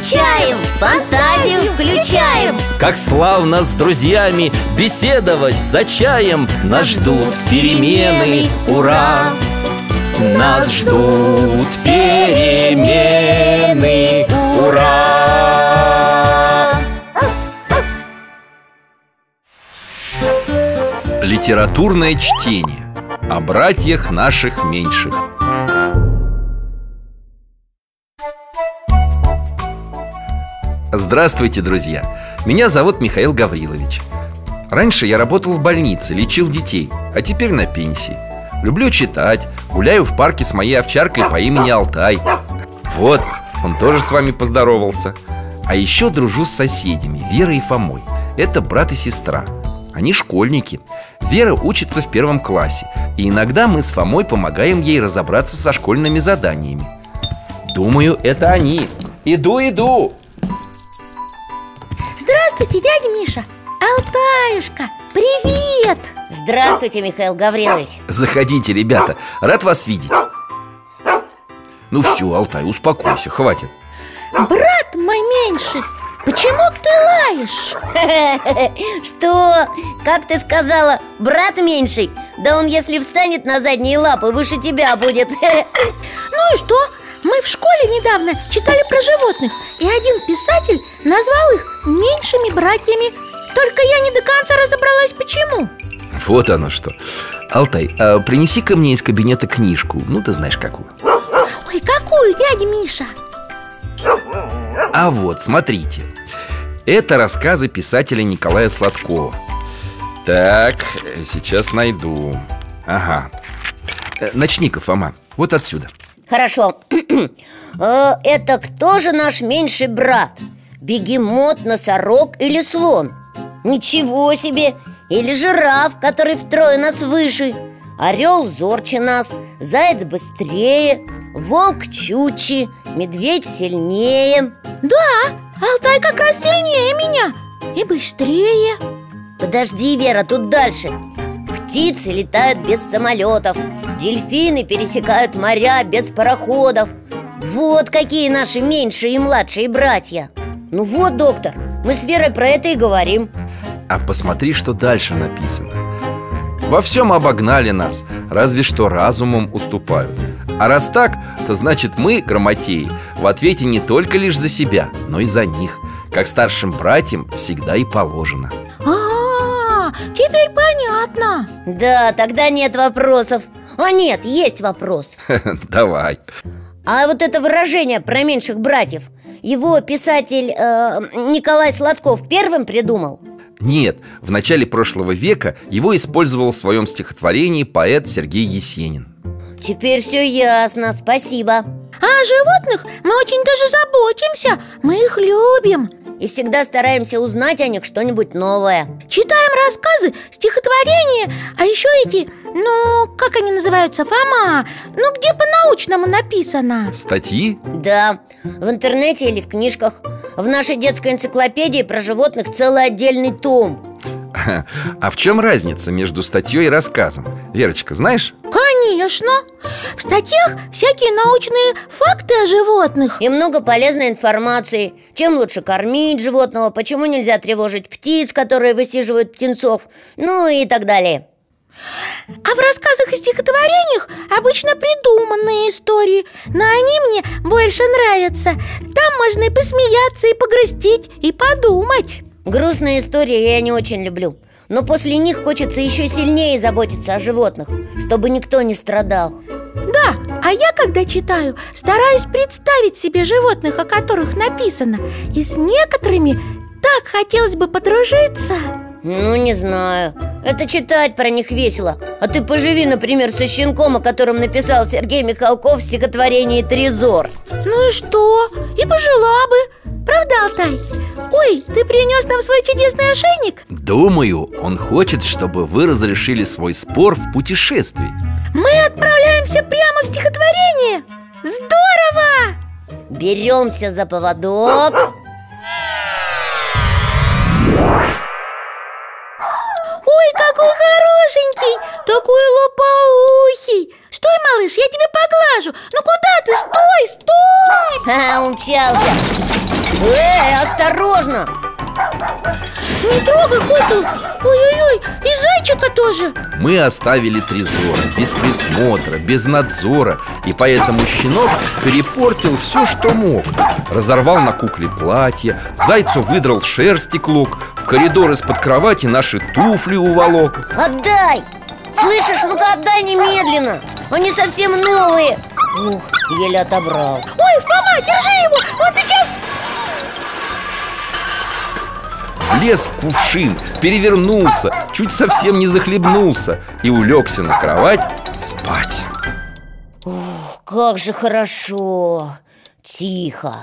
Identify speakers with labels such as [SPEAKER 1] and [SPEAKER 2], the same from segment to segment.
[SPEAKER 1] скучаем, фантазию включаем.
[SPEAKER 2] Как славно с друзьями беседовать за чаем. Нас ждут перемены, ура! Нас ждут перемены, ура! Литературное чтение. О братьях наших меньших Здравствуйте, друзья! Меня зовут Михаил Гаврилович. Раньше я работал в больнице, лечил детей, а теперь на пенсии. Люблю читать, гуляю в парке с моей овчаркой по имени Алтай. Вот, он тоже с вами поздоровался. А еще дружу с соседями, Верой и Фомой. Это брат и сестра. Они школьники. Вера учится в первом классе. И иногда мы с Фомой помогаем ей разобраться со школьными заданиями. Думаю, это они. Иду, иду
[SPEAKER 3] Здравствуйте, дядя Миша Алтаюшка, привет
[SPEAKER 1] Здравствуйте, Михаил Гаврилович
[SPEAKER 2] Заходите, ребята, рад вас видеть Ну все, Алтай, успокойся, хватит
[SPEAKER 3] Брат мой меньший, почему ты лаешь?
[SPEAKER 1] Что? Как ты сказала, брат меньший? Да он, если встанет на задние лапы, выше тебя будет
[SPEAKER 3] Ну и что? Мы в школе недавно читали про животных И один писатель назвал их меньшими братьями. Только я не до конца разобралась, почему.
[SPEAKER 2] Вот оно что. Алтай, а принеси-ка мне из кабинета книжку. Ну, ты знаешь какую.
[SPEAKER 3] Ой, какую, дядя Миша?
[SPEAKER 2] А вот, смотрите. Это рассказы писателя Николая Сладкова. Так, сейчас найду. Ага. Э, Начни-ка, Фома, вот отсюда
[SPEAKER 1] Хорошо Э, Это кто же наш меньший брат? Бегемот, носорог или слон? Ничего себе! Или жираф, который втрое нас выше Орел зорче нас, заяц быстрее Волк чучи, медведь сильнее
[SPEAKER 3] Да, Алтай как раз сильнее меня И быстрее
[SPEAKER 1] Подожди, Вера, тут дальше Птицы летают без самолетов Дельфины пересекают моря без пароходов. Вот какие наши меньшие и младшие братья. Ну вот, доктор, мы с Верой про это и говорим.
[SPEAKER 2] А посмотри, что дальше написано. Во всем обогнали нас, разве что разумом уступают. А раз так, то значит мы, грамотеи, в ответе не только лишь за себя, но и за них. Как старшим братьям всегда и положено
[SPEAKER 3] А, теперь понятно.
[SPEAKER 1] Да, тогда нет вопросов А нет, есть вопрос.
[SPEAKER 2] Давай.
[SPEAKER 1] А вот это выражение про меньших братьев Его писатель э, Николай Сладков первым придумал?
[SPEAKER 2] Нет, в начале прошлого века его использовал в своем стихотворении поэт Сергей Есенин.
[SPEAKER 1] Теперь все ясно, спасибо.
[SPEAKER 3] А о животных мы очень даже заботимся. Мы их любим
[SPEAKER 1] И всегда стараемся узнать о них что-нибудь новое.
[SPEAKER 3] Читаем рассказы, стихотворения А еще эти, ну, как они называются, Фома? Ну, где по-научному написано?
[SPEAKER 2] Статьи?
[SPEAKER 1] Да, в интернете или в книжках. В нашей детской энциклопедии про животных целый отдельный том
[SPEAKER 2] А в чем разница между статьей и рассказом? Верочка, знаешь?
[SPEAKER 3] Конечно. В статьях всякие научные факты о животных.
[SPEAKER 1] И много полезной информации. Чем лучше кормить животного Почему нельзя тревожить птиц, которые высиживают птенцов Ну и так далее.
[SPEAKER 3] А в рассказах и стихотворениях обычно придуманные истории Но они мне больше нравятся. Там можно и посмеяться, и погрустить, и подумать
[SPEAKER 1] Грустные истории я не очень люблю Но после них хочется еще сильнее заботиться о животных Чтобы никто не страдал.
[SPEAKER 3] Да, а я, когда читаю, стараюсь представить себе животных, о которых написано И с некоторыми так хотелось бы подружиться
[SPEAKER 1] Ну, не знаю Это читать про них весело А ты поживи, например, со щенком, о котором написал Сергей Михалков в стихотворении «Трезор»
[SPEAKER 3] Ну и что? И пожила бы Правда, Алтай? Ой, ты принес нам свой чудесный ошейник?
[SPEAKER 2] Думаю, он хочет, чтобы вы разрешили свой спор в путешествии
[SPEAKER 3] Мы отправляемся прямо в стихотворение Здорово!
[SPEAKER 1] Беремся за поводок
[SPEAKER 3] Ой, какой хорошенький, такой лопоухий Стой, малыш, я тебя поглажу Ну куда ты? Стой, стой!
[SPEAKER 1] Ха, умчался Эй, осторожно!
[SPEAKER 3] Не трогай коту Ой-ой-ой, и зайчика тоже!
[SPEAKER 2] Мы оставили Трезор без присмотра, без надзора И поэтому щенок перепортил все, что мог. Разорвал на кукле платье Зайцу выдрал шерсти клок В коридор из-под кровати наши туфли уволок.
[SPEAKER 1] Отдай! Слышишь, ну-ка отдай немедленно Они совсем новые. Ух, еле отобрал.
[SPEAKER 3] Ой, Фома, держи его, он сейчас
[SPEAKER 2] Влез в кувшин, перевернулся Чуть совсем не захлебнулся И улегся на кровать спать.
[SPEAKER 1] Как же хорошо. Тихо.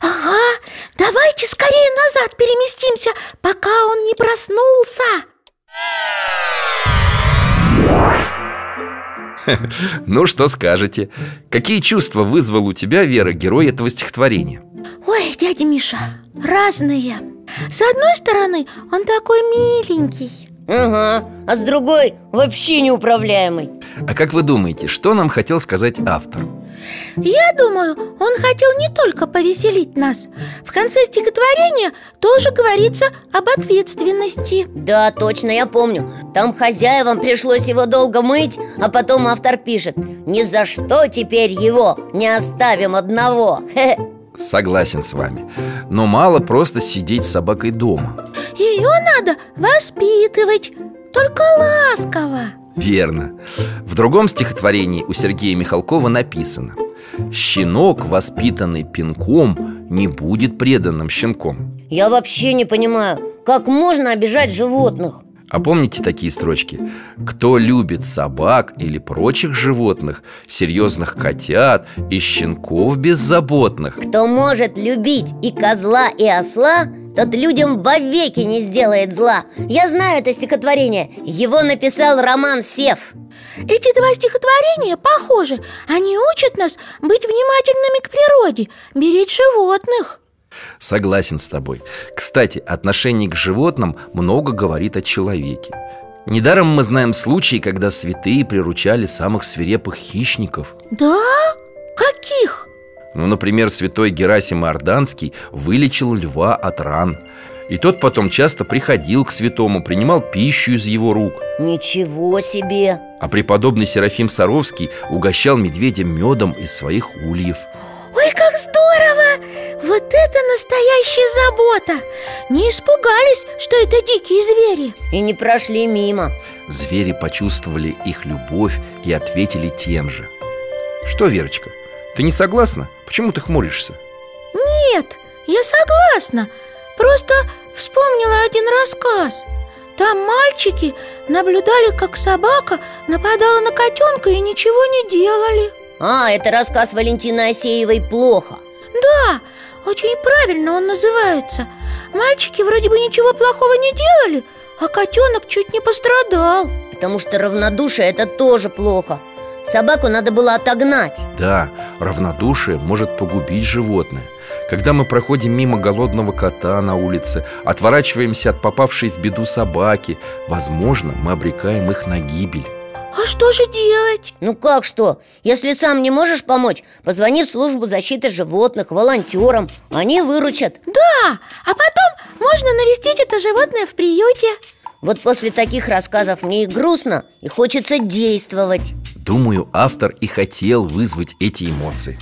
[SPEAKER 3] Ага, давайте скорее назад переместимся, пока он не проснулся.
[SPEAKER 2] Ну, что скажете? Какие чувства вызвал у тебя, Вера, герой этого стихотворения?
[SPEAKER 3] Ой, дядя Миша, разные С одной стороны, он такой миленький.
[SPEAKER 1] Ага, а с другой вообще неуправляемый.
[SPEAKER 2] А как вы думаете, что нам хотел сказать автор?
[SPEAKER 3] Я думаю, он хотел не только повеселить нас. В конце стихотворения тоже говорится об ответственности.
[SPEAKER 1] Да, точно, я помню. Там хозяевам пришлось его долго мыть А потом автор пишет Ни за что теперь его не оставим одного Хе-хе.
[SPEAKER 2] Согласен с вами. Но мало просто сидеть с собакой дома.
[SPEAKER 3] Ее надо воспитывать, только ласково.
[SPEAKER 2] Верно. В другом стихотворении у Сергея Михалкова написано Щенок, воспитанный пинком, не будет преданным щенком
[SPEAKER 1] Я вообще не понимаю Как можно обижать животных?
[SPEAKER 2] А помните такие строчки? Кто любит собак или прочих животных, серьезных котят и щенков беззаботных?
[SPEAKER 1] Кто может любить и козла, и осла Тот людям вовеки не сделает зла Я знаю это стихотворение. Его написал Роман Сев.
[SPEAKER 3] Эти два стихотворения похожи. Они учат нас быть внимательными к природе, беречь животных
[SPEAKER 2] Согласен с тобой Кстати, отношение к животным много говорит о человеке Недаром мы знаем случаи, когда святые приручали самых свирепых хищников
[SPEAKER 3] Да? Каких?
[SPEAKER 2] Ну, например, святой Герасим Иорданский вылечил льва от ран И тот потом часто приходил к святому, принимал пищу из его рук
[SPEAKER 1] Ничего себе!
[SPEAKER 2] А преподобный Серафим Саровский угощал медведя медом из своих ульев
[SPEAKER 3] Ой, как здорово! Вот это настоящая забота! Не испугались, что это дикие звери
[SPEAKER 1] И не прошли мимо
[SPEAKER 2] Звери почувствовали их любовь и ответили тем же Что, Верочка, ты не согласна? Почему ты хмуришься?
[SPEAKER 3] Нет, я согласна Просто вспомнила один рассказ Там мальчики наблюдали, как собака нападала на котенка и ничего не делали
[SPEAKER 1] А, это рассказ Валентины Осеевой «Плохо»
[SPEAKER 3] Да, очень правильно он называется. Мальчики вроде бы ничего плохого не делали А котенок чуть не пострадал.
[SPEAKER 1] Потому что равнодушие – это тоже плохо. Собаку надо было отогнать.
[SPEAKER 2] Да, равнодушие может погубить животное. Когда мы проходим мимо голодного кота на улице Отворачиваемся от попавшей в беду собаки Возможно, мы обрекаем их на гибель
[SPEAKER 3] А что же делать?
[SPEAKER 1] Ну как что? Если сам не можешь помочь, позвони в службу защиты животных, волонтерам. Они выручат.
[SPEAKER 3] Да, а потом можно навестить это животное в приюте.
[SPEAKER 1] Вот после таких рассказов мне и грустно, и хочется действовать.
[SPEAKER 2] Думаю, автор и хотел вызвать эти эмоции.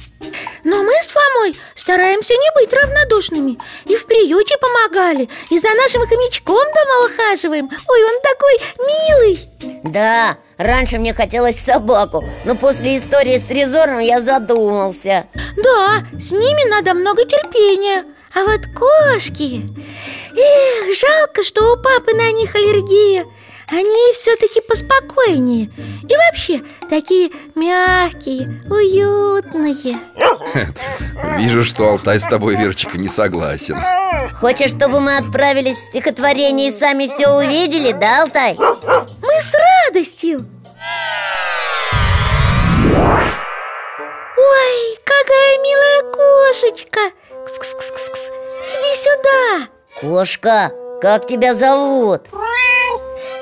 [SPEAKER 3] Но мы с Фомой стараемся не быть равнодушными. И в приюте помогали, и за нашим хомячком дома ухаживаем. Ой, он такой милый.
[SPEAKER 1] Да, раньше мне хотелось собаку Но после истории с Трезором я задумался.
[SPEAKER 3] Да, с ними надо много терпения. А вот кошки... Эх, жалко, что у папы на них аллергия они все-таки поспокойнее. И вообще такие мягкие, уютные.
[SPEAKER 2] Вижу, что Алтай с тобой, Верочка, не согласен.
[SPEAKER 1] Хочешь, чтобы мы отправились в стихотворение и сами все увидели, да, Алтай?
[SPEAKER 3] Мы с радостью. Ой, какая милая кошечка. Кс-кс-кс-кс Иди сюда.
[SPEAKER 1] Кошка, как тебя зовут?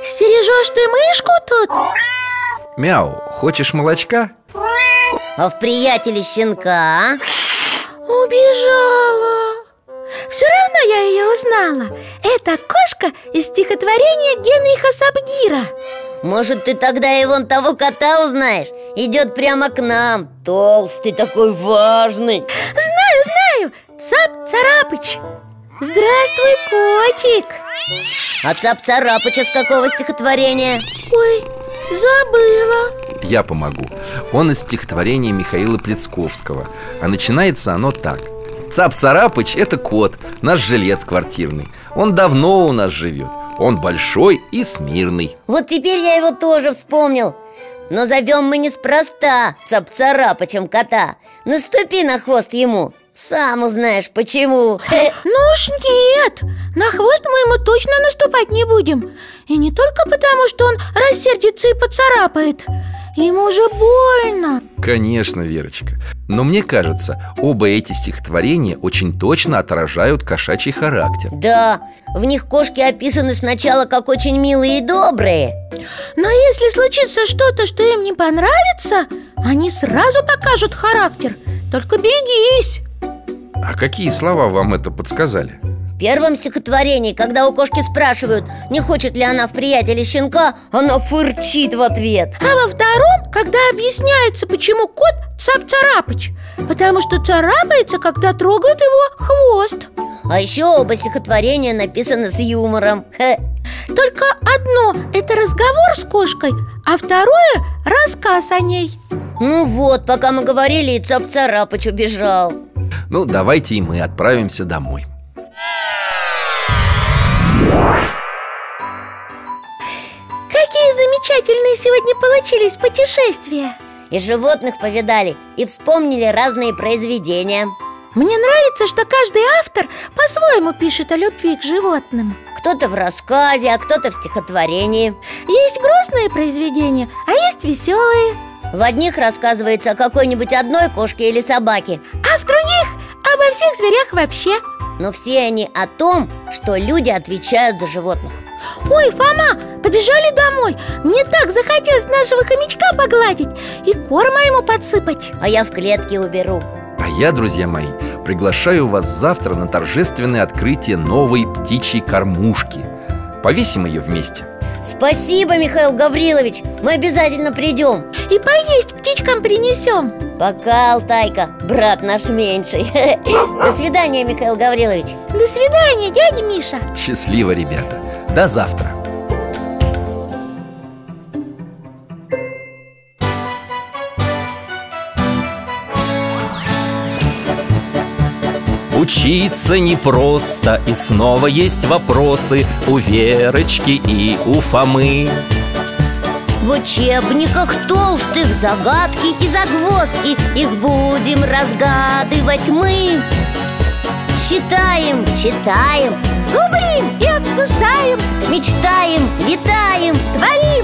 [SPEAKER 3] Стережешь ты мышку тут?
[SPEAKER 2] Мяу, хочешь молочка?
[SPEAKER 1] А в приятеле щенка, а?
[SPEAKER 3] Убежала Все равно я ее узнала Это кошка из стихотворения Генриха Сабгира
[SPEAKER 1] Может, ты тогда и вон того кота узнаешь? Идет прямо к нам Толстый такой важный
[SPEAKER 3] Знаю, знаю Цап-царапыч Здравствуй, котик
[SPEAKER 1] А Цап-Царапыча с какого стихотворения?
[SPEAKER 3] Ой, забыла.
[SPEAKER 2] Я помогу. Он из стихотворения Михаила Плецковского. А начинается оно так. Цап-Царапыч – это кот, наш жилец квартирный. Он давно у нас живет. Он большой и смирный
[SPEAKER 1] Вот теперь я его тоже вспомнил. Но зовем мы неспроста Цап-Царапычем кота. Наступи на хвост ему Сам узнаешь почему.
[SPEAKER 3] Ну уж нет, на хвост мы ему точно наступать не будем. И не только потому, что он рассердится и поцарапает. Ему же больно.
[SPEAKER 2] Конечно, Верочка. Но мне кажется, оба эти стихотворения очень точно отражают кошачий характер.
[SPEAKER 1] Да, в них кошки описаны сначала как очень милые и добрые.
[SPEAKER 3] Но если случится что-то, что им не понравится Они сразу покажут характер. Только берегись
[SPEAKER 2] А какие слова вам это подсказали?
[SPEAKER 1] В первом стихотворении, когда у кошки спрашивают, не хочет ли она в приятеле щенка Она фырчит в ответ.
[SPEAKER 3] А во втором, когда объясняется, почему кот цап-царапыч. Потому что царапается, когда трогают его хвост.
[SPEAKER 1] А еще оба стихотворения написаны с юмором. Хе.
[SPEAKER 3] Только одно – это разговор с кошкой, а второе – рассказ о ней.
[SPEAKER 1] Ну вот, пока мы говорили, и Цап-Царапыч убежал
[SPEAKER 2] Ну, давайте и мы отправимся домой.
[SPEAKER 3] Какие замечательные сегодня получились путешествия.
[SPEAKER 1] И животных повидали, и вспомнили разные произведения.
[SPEAKER 3] Мне нравится, что каждый автор по-своему пишет о любви к животным.
[SPEAKER 1] Кто-то в рассказе, а кто-то в стихотворении.
[SPEAKER 3] Есть грустные произведения, а есть веселые
[SPEAKER 1] В одних рассказывается о какой-нибудь одной кошке или собаке
[SPEAKER 3] А в других обо всех зверях вообще.
[SPEAKER 1] Но все они о том, что люди отвечают за животных.
[SPEAKER 3] Ой, Фома, побежали домой. Мне так захотелось нашего хомячка погладить И корма ему подсыпать.
[SPEAKER 1] А я в клетке уберу.
[SPEAKER 2] А я, друзья мои, приглашаю вас завтра на торжественное открытие новой птичьей кормушки. Повесим ее вместе
[SPEAKER 1] Спасибо, Михаил Гаврилович. Мы обязательно придем.
[SPEAKER 3] И поесть птичкам принесем.
[SPEAKER 1] Пока, Алтайка, брат наш меньший. До свидания, Михаил Гаврилович.
[SPEAKER 3] До свидания, дядя Миша.
[SPEAKER 2] Счастливо, ребята. До завтра
[SPEAKER 4] Учиться непросто, и снова есть вопросы У Верочки и у Фомы.
[SPEAKER 1] В учебниках толстых загадки и загвоздки Их будем разгадывать мы. Считаем, читаем,
[SPEAKER 3] Зубрим и обсуждаем
[SPEAKER 1] мечтаем, летаем
[SPEAKER 3] Творим